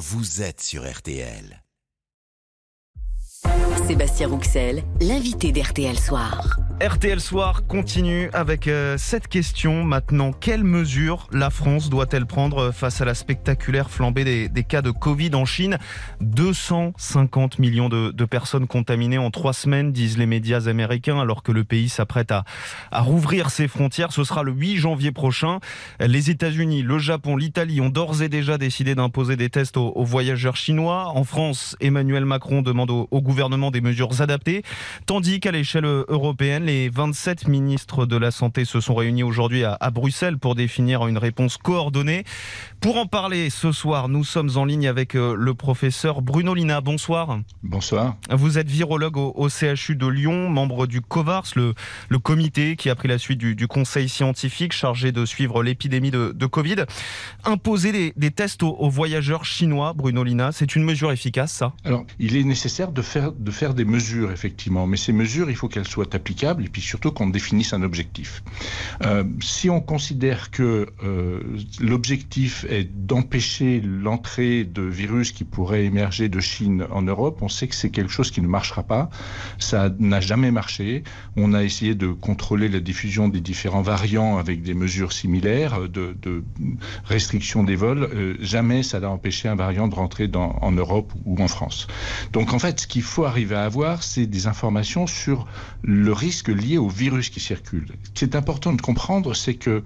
vous êtes sur RTL. Sébastien Rouxel, l'invité d'RTL Soir. RTL Soir continue avec euh, cette question maintenant. Quelles mesures la France doit-elle prendre face à la spectaculaire flambée des, cas de Covid en Chine? 250 millions de, personnes contaminées en trois semaines, disent les médias américains, alors que le pays s'apprête à, rouvrir ses frontières. Ce sera le 8 janvier prochain. Les États-Unis, le Japon, l'Italie ont d'ores et déjà décidé d'imposer des tests aux, voyageurs chinois. En France, Emmanuel Macron demande au, au gouvernement des mesures adaptées, tandis qu'à l'échelle européenne, les 27 ministres de la Santé se sont réunis aujourd'hui à, Bruxelles pour définir une réponse coordonnée. Pour en parler ce soir, nous sommes en ligne avec euh, le professeur Bruno Lina. Bonsoir. Bonsoir. Vous êtes virologue au, CHU de Lyon, membre du COVARS, le, le, comité qui a pris la suite du, conseil scientifique chargé de suivre l'épidémie de, Covid. Imposer des, tests aux, voyageurs chinois, Bruno Lina, c'est une mesure efficace, ça? Alors, il est nécessaire de faire, de faire des mesures, effectivement. Mais ces mesures, il faut qu'elles soient applicables et puis surtout qu'on définisse un objectif. Euh, si on considère que euh, l'objectif est d'empêcher l'entrée de virus qui pourraient émerger de Chine en Europe, on sait que c'est quelque chose qui ne marchera pas. Ça n'a jamais marché. On a essayé de contrôler la diffusion des différents variants avec des mesures similaires de, de restriction des vols. Euh, jamais ça n'a empêché un variant de rentrer en Europe ou en France. Donc en fait, ce qu'il faut arriver à avoir, c'est des informations sur le risque lié au virus qui circule. Ce qui est important de comprendre, c'est que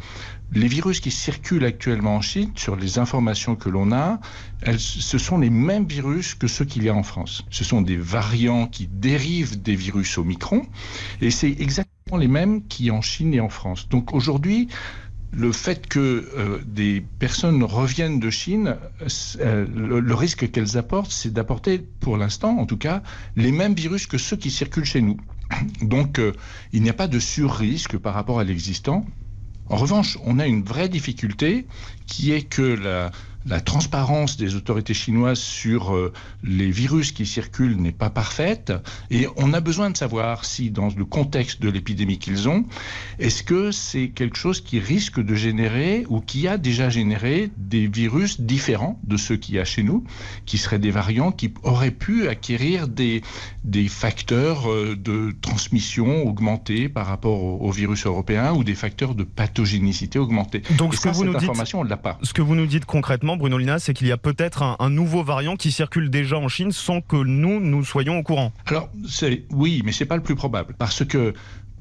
les virus qui circulent actuellement en Chine, sur les informations que l'on a, elles, ce sont les mêmes virus que ceux qu'il y a en France. Ce sont des variants qui dérivent des virus Omicron, et c'est exactement les mêmes qui en Chine et en France. Donc aujourd'hui, le fait que euh, des personnes reviennent de Chine, euh, le, risque qu'elles apportent, c'est d'apporter, pour l'instant en tout cas, les mêmes virus que ceux qui circulent chez nous. Donc euh, il n'y a pas de sur-risque par rapport à l'existant. En revanche, on a une vraie difficulté qui est que la, la transparence des autorités chinoises sur euh, les virus qui circulent n'est pas parfaite et on a besoin de savoir si dans le contexte de l'épidémie qu'ils ont, est-ce que c'est quelque chose qui risque de générer ou qui a déjà généré des virus différents de ceux qu'il y a chez nous, qui seraient des variants qui auraient pu acquérir des, des facteurs euh, de transmission augmentés par rapport au, virus européen ou des facteurs de pathogénicité augmentés. Donc ce que vous nous dites, on l'a pas. Ce que vous nous dites concrètement Bruno Lina, c'est qu'il y a peut-être un, nouveau variant qui circule déjà en Chine sans que nous, nous soyons au courant. Alors, oui, mais c'est pas le plus probable. Parce que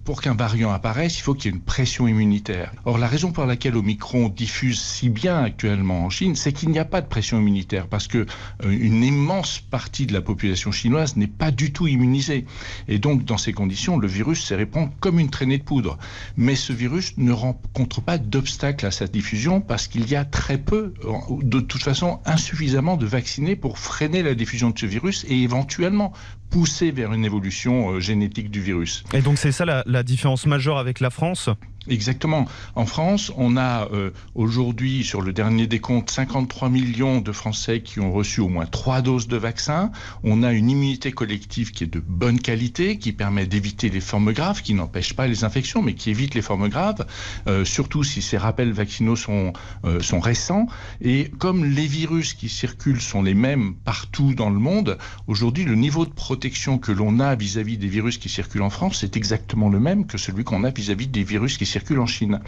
pour qu'un variant apparaisse, il faut qu'il y ait une pression immunitaire. Or, la raison pour laquelle Omicron diffuse si bien actuellement en Chine, c'est qu'il n'y a pas de pression immunitaire, parce que euh, une immense partie de la population chinoise n'est pas du tout immunisée. Et donc, dans ces conditions, le virus se répand comme une traînée de poudre. Mais ce virus ne rencontre pas d'obstacle à sa diffusion, parce qu'il y a très peu, de toute façon, insuffisamment de vaccinés pour freiner la diffusion de ce virus et éventuellement pousser vers une évolution euh, génétique du virus. Et donc c'est ça la, la différence majeure avec la France Exactement. En France, on a euh, aujourd'hui, sur le dernier décompte, 53 millions de Français qui ont reçu au moins trois doses de vaccin. On a une immunité collective qui est de bonne qualité, qui permet d'éviter les formes graves, qui n'empêche pas les infections, mais qui évite les formes graves, euh, surtout si ces rappels vaccinaux sont, euh, sont récents. Et comme les virus qui circulent sont les mêmes partout dans le monde, aujourd'hui, le niveau de protection que l'on a vis-à-vis des virus qui circulent en France est exactement le même que celui qu'on a vis-à-vis des virus qui circule en Chine.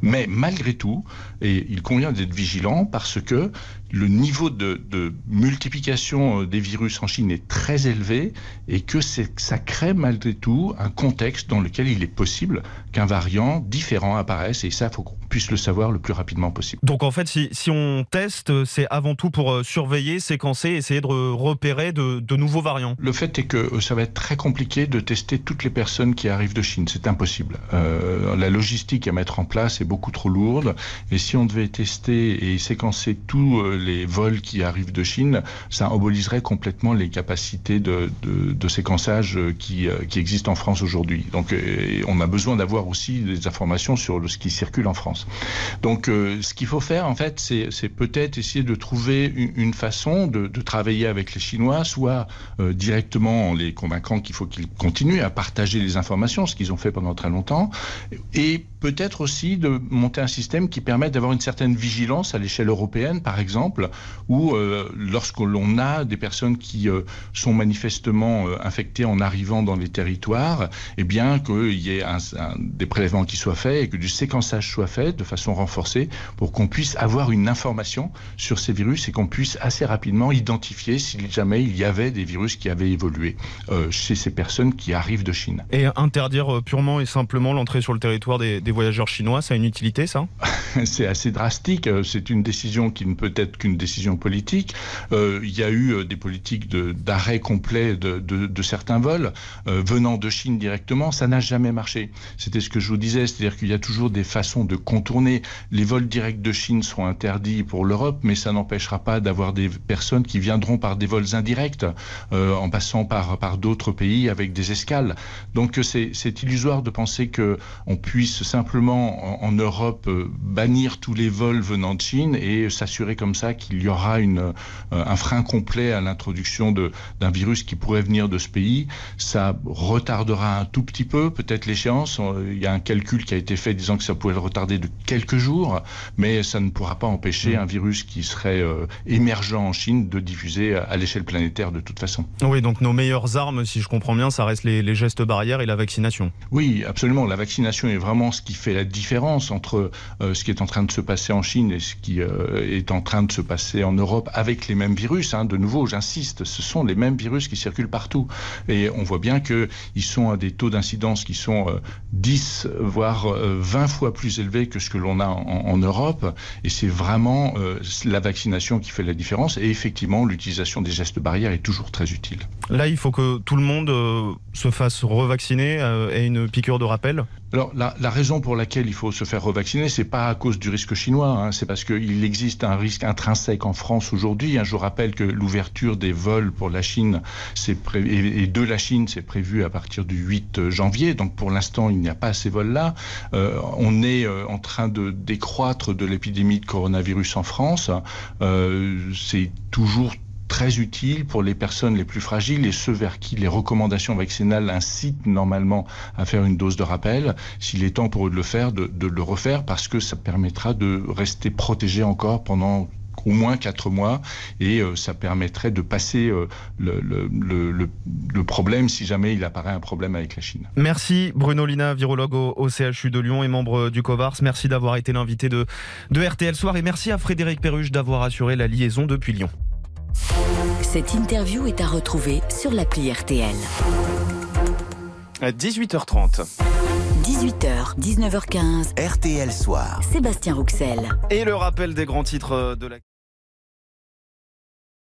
Mais malgré tout, et il convient d'être vigilant parce que le niveau de, multiplication euh, des virus en Chine est très élevé et que ça crée malgré tout un contexte dans lequel il est possible qu'un variant différent apparaisse et ça, il faut qu'on puisse le savoir le plus rapidement possible. Donc en fait, si, si on teste, c'est avant tout pour euh, surveiller, séquencer, essayer de repérer de, de, nouveaux variants. Le fait est que euh, ça va être très compliqué de tester toutes les personnes qui arrivent de Chine. C'est impossible. Euh, la logistique à mettre en place est beaucoup trop lourde et si on devait tester et séquencer tous les vols qui arrivent de Chine, ça emboliserait complètement les capacités de, de, de séquençage qui, qui existent en France aujourd'hui. Donc on a besoin d'avoir aussi des informations sur ce qui circule en France. Donc, euh, ce qu'il faut faire, en fait, c'est peut-être essayer de trouver une, façon de, travailler avec les Chinois, soit euh, directement en les convaincant qu'il faut qu'ils continuent à partager les informations, ce qu'ils ont fait pendant très longtemps, et keep peut-être aussi de monter un système qui permette d'avoir une certaine vigilance à l'échelle européenne, par exemple, où euh, lorsque l'on a des personnes qui euh, sont manifestement euh, infectées en arrivant dans les territoires, eh bien qu'il y ait un, des prélèvements qui soient faits et que du séquençage soit fait de façon renforcée pour qu'on puisse avoir une information sur ces virus et qu'on puisse assez rapidement identifier si jamais il y avait des virus qui avaient évolué chez ces personnes qui arrivent de Chine. Et interdire purement et simplement l'entrée sur le territoire des des voyageurs chinois, ça a une utilité, ça C'est assez drastique. Euh, c'est une décision qui ne peut être qu'une décision politique. Euh, il y a eu euh, des politiques d'arrêt complet de, de, certains vols venant de Chine directement. Ça n'a jamais marché. C'était ce que je vous disais, c'est-à-dire qu'il y a toujours des façons de contourner. Les vols directs de Chine seront interdits pour l'Europe, mais ça n'empêchera pas d'avoir des personnes qui viendront par des vols indirects, en passant par, par d'autres pays avec des escales. Donc c'est illusoire de penser qu'on puisse simplement en, Europe euh, bannir tous les vols venant de Chine et s'assurer comme ça qu'il y aura une, euh, un frein complet à l'introduction d'un virus qui pourrait venir de ce pays. Ça retardera un tout petit peu peut-être l'échéance. Euh, il y a un calcul qui a été fait disant que ça pouvait le retarder de quelques jours, mais ça ne pourra pas empêcher mm. un virus qui serait émergent en Chine de diffuser à l'échelle planétaire de toute façon. Oui, donc nos meilleures armes, si je comprends bien, ça reste les, les gestes barrières et la vaccination. Oui, absolument. La vaccination est vraiment ce qui fait la différence entre euh, ce qui est en train de se passer en Chine et ce qui euh, est en train de se passer en Europe avec les mêmes virus. Hein. De nouveau, j'insiste, ce sont les mêmes virus qui circulent partout. Et on voit bien qu'ils sont à des taux d'incidence qui sont 10, euh, voire 20 fois plus élevés que ce que l'on a en, Europe. Et c'est vraiment la vaccination qui fait la différence. Et effectivement, l'utilisation des gestes barrières est toujours très utile. Là, il faut que tout le monde se fasse revacciner et une piqûre de rappel? Alors la, la, raison pour laquelle il faut se faire revacciner, c'est pas à cause du risque chinois, hein, c'est parce qu'il existe un risque intrinsèque en France aujourd'hui. Je vous rappelle que l'ouverture des vols pour la Chine et de la Chine, c'est prévu à partir du 8 janvier. Donc pour l'instant, il n'y a pas ces vols-là. Euh, on est euh, en train de décroître de l'épidémie de coronavirus en France. Euh, c'est toujours très utile pour les personnes les plus fragiles et ceux vers qui les recommandations vaccinales incitent normalement à faire une dose de rappel. S'il est temps pour eux de le faire, de, le refaire parce que ça permettra de rester protégé encore pendant au moins quatre mois et euh, ça permettrait de passer euh, le, le, problème si jamais il apparaît un problème avec la Chine. Merci Bruno Lina, virologue au, CHU de Lyon et membre du COVARS. Merci d'avoir été l'invité de, de RTL Soir et merci à Frédéric Perruche d'avoir assuré la liaison depuis Lyon. Cette interview est à retrouver sur l'appli RTL. À 18h30. 18h, 19h15. RTL Soir. Sébastien Rouxel. Et le rappel des grands titres de la